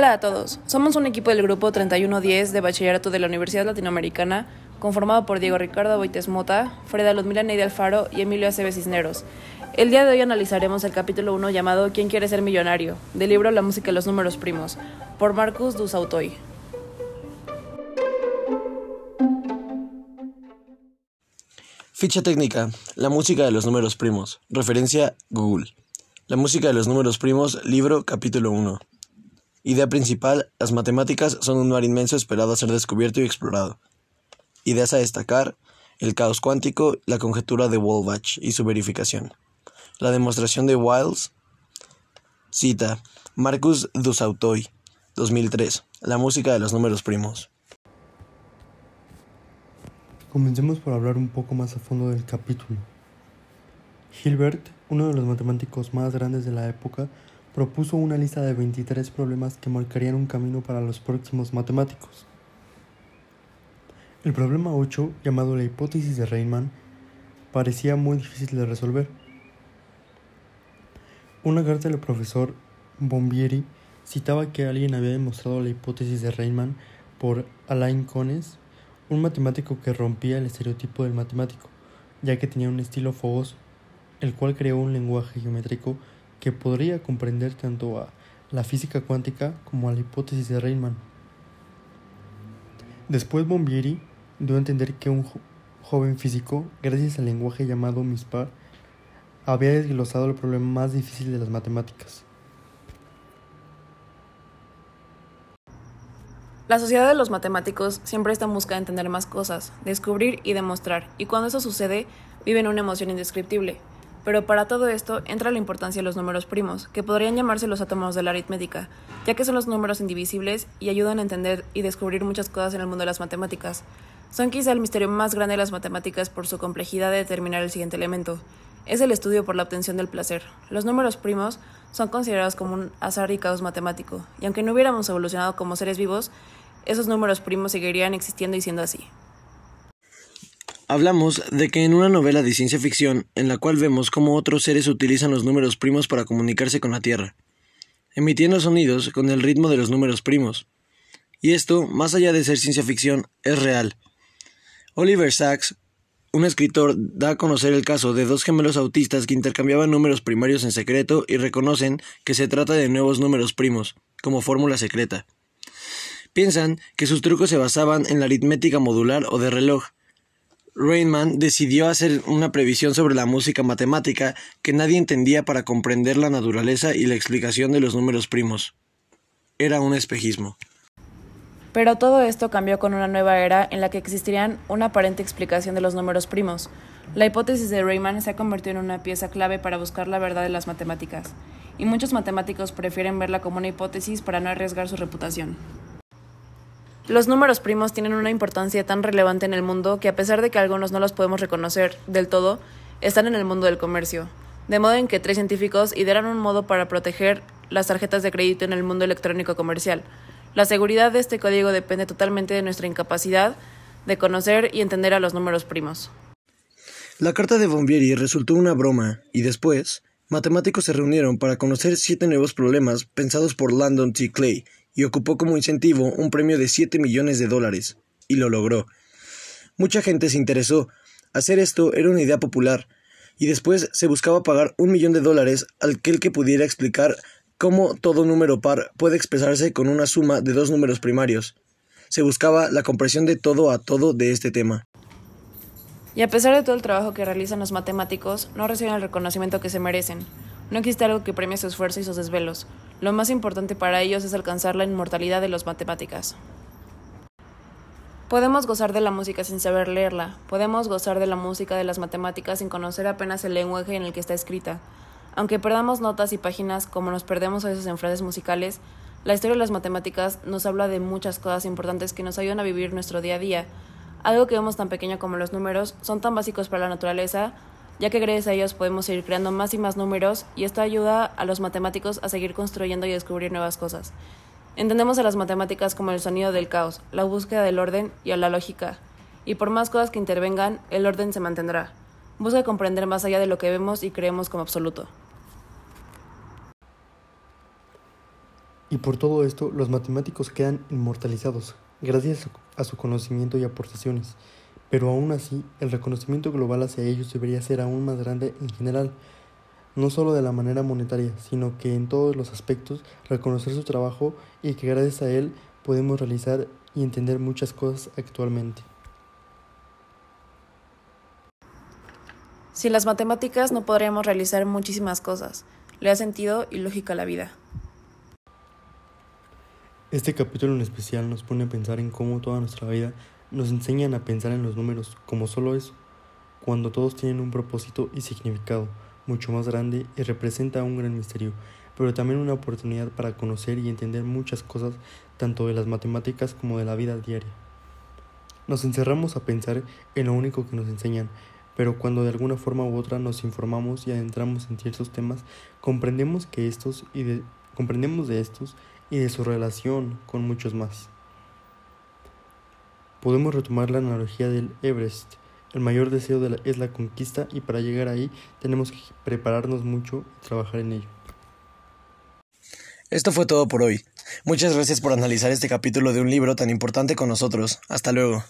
Hola a todos, somos un equipo del grupo 3110 de Bachillerato de la Universidad Latinoamericana, conformado por Diego Ricardo Boites Mota, Freda Ludmila Neide Alfaro y Emilio Aceves Cisneros. El día de hoy analizaremos el capítulo 1 llamado ¿Quién quiere ser millonario? del libro La música de los números primos, por Marcus Dusautoy. Ficha técnica. La música de los números primos. Referencia Google. La música de los números primos, libro, capítulo 1. Idea principal, las matemáticas son un mar inmenso esperado a ser descubierto y explorado. Ideas a destacar, el caos cuántico, la conjetura de Wolbach y su verificación. La demostración de Wiles. Cita, Marcus Dusautoy, 2003. La música de los números primos. Comencemos por hablar un poco más a fondo del capítulo. Hilbert, uno de los matemáticos más grandes de la época, propuso una lista de 23 problemas que marcarían un camino para los próximos matemáticos. El problema 8, llamado la hipótesis de Riemann, parecía muy difícil de resolver. Una carta del profesor Bombieri citaba que alguien había demostrado la hipótesis de Riemann por Alain Connes, un matemático que rompía el estereotipo del matemático, ya que tenía un estilo fogoso, el cual creó un lenguaje geométrico que podría comprender tanto a la física cuántica como a la hipótesis de Riemann. Después Bombieri dio a entender que un joven físico, gracias al lenguaje llamado MISPAR, había desglosado el problema más difícil de las matemáticas. La sociedad de los matemáticos siempre está en busca de entender más cosas, descubrir y demostrar, y cuando eso sucede, viven una emoción indescriptible. Pero para todo esto entra la importancia de los números primos, que podrían llamarse los átomos de la aritmética, ya que son los números indivisibles y ayudan a entender y descubrir muchas cosas en el mundo de las matemáticas. Son quizá el misterio más grande de las matemáticas por su complejidad de determinar el siguiente elemento. Es el estudio por la obtención del placer. Los números primos son considerados como un azar y caos matemático, y aunque no hubiéramos evolucionado como seres vivos, esos números primos seguirían existiendo y siendo así. Hablamos de que en una novela de ciencia ficción, en la cual vemos cómo otros seres utilizan los números primos para comunicarse con la Tierra, emitiendo sonidos con el ritmo de los números primos. Y esto, más allá de ser ciencia ficción, es real. Oliver Sacks, un escritor, da a conocer el caso de dos gemelos autistas que intercambiaban números primarios en secreto y reconocen que se trata de nuevos números primos, como fórmula secreta. Piensan que sus trucos se basaban en la aritmética modular o de reloj. Riemann decidió hacer una previsión sobre la música matemática que nadie entendía para comprender la naturaleza y la explicación de los números primos. Era un espejismo. Pero todo esto cambió con una nueva era en la que existirían una aparente explicación de los números primos. La hipótesis de Riemann se ha convertido en una pieza clave para buscar la verdad de las matemáticas, y muchos matemáticos prefieren verla como una hipótesis para no arriesgar su reputación. Los números primos tienen una importancia tan relevante en el mundo que a pesar de que algunos no los podemos reconocer del todo, están en el mundo del comercio. De modo en que tres científicos idearon un modo para proteger las tarjetas de crédito en el mundo electrónico comercial. La seguridad de este código depende totalmente de nuestra incapacidad de conocer y entender a los números primos. La carta de Bombieri resultó una broma, y después, matemáticos se reunieron para conocer siete nuevos problemas pensados por Landon T. Clay, y ocupó como incentivo un premio de 7 millones de dólares, y lo logró. Mucha gente se interesó. Hacer esto era una idea popular, y después se buscaba pagar un millón de dólares al aquel que pudiera explicar cómo todo número par puede expresarse con una suma de dos números primarios. Se buscaba la compresión de todo a todo de este tema. Y a pesar de todo el trabajo que realizan los matemáticos, no reciben el reconocimiento que se merecen. No existe algo que premie su esfuerzo y sus desvelos. Lo más importante para ellos es alcanzar la inmortalidad de las matemáticas. Podemos gozar de la música sin saber leerla. Podemos gozar de la música de las matemáticas sin conocer apenas el lenguaje en el que está escrita. Aunque perdamos notas y páginas como nos perdemos a veces en frases musicales, la historia de las matemáticas nos habla de muchas cosas importantes que nos ayudan a vivir nuestro día a día. Algo que vemos tan pequeño como los números son tan básicos para la naturaleza ya que gracias a ellos podemos seguir creando más y más números y esto ayuda a los matemáticos a seguir construyendo y descubrir nuevas cosas. Entendemos a las matemáticas como el sonido del caos, la búsqueda del orden y a la lógica, y por más cosas que intervengan, el orden se mantendrá. Busca comprender más allá de lo que vemos y creemos como absoluto. Y por todo esto, los matemáticos quedan inmortalizados, gracias a su conocimiento y aportaciones. Pero aún así, el reconocimiento global hacia ellos debería ser aún más grande en general, no solo de la manera monetaria, sino que en todos los aspectos reconocer su trabajo y que gracias a él podemos realizar y entender muchas cosas actualmente. Sin las matemáticas no podríamos realizar muchísimas cosas. Le da sentido y lógica a la vida. Este capítulo en especial nos pone a pensar en cómo toda nuestra vida nos enseñan a pensar en los números como solo eso, cuando todos tienen un propósito y significado mucho más grande y representa un gran misterio, pero también una oportunidad para conocer y entender muchas cosas tanto de las matemáticas como de la vida diaria. Nos encerramos a pensar en lo único que nos enseñan, pero cuando de alguna forma u otra nos informamos y adentramos en ciertos temas, comprendemos que estos y de, comprendemos de estos y de su relación con muchos más. Podemos retomar la analogía del Everest. El mayor deseo de la, es la conquista y para llegar ahí tenemos que prepararnos mucho y trabajar en ello. Esto fue todo por hoy. Muchas gracias por analizar este capítulo de un libro tan importante con nosotros. Hasta luego.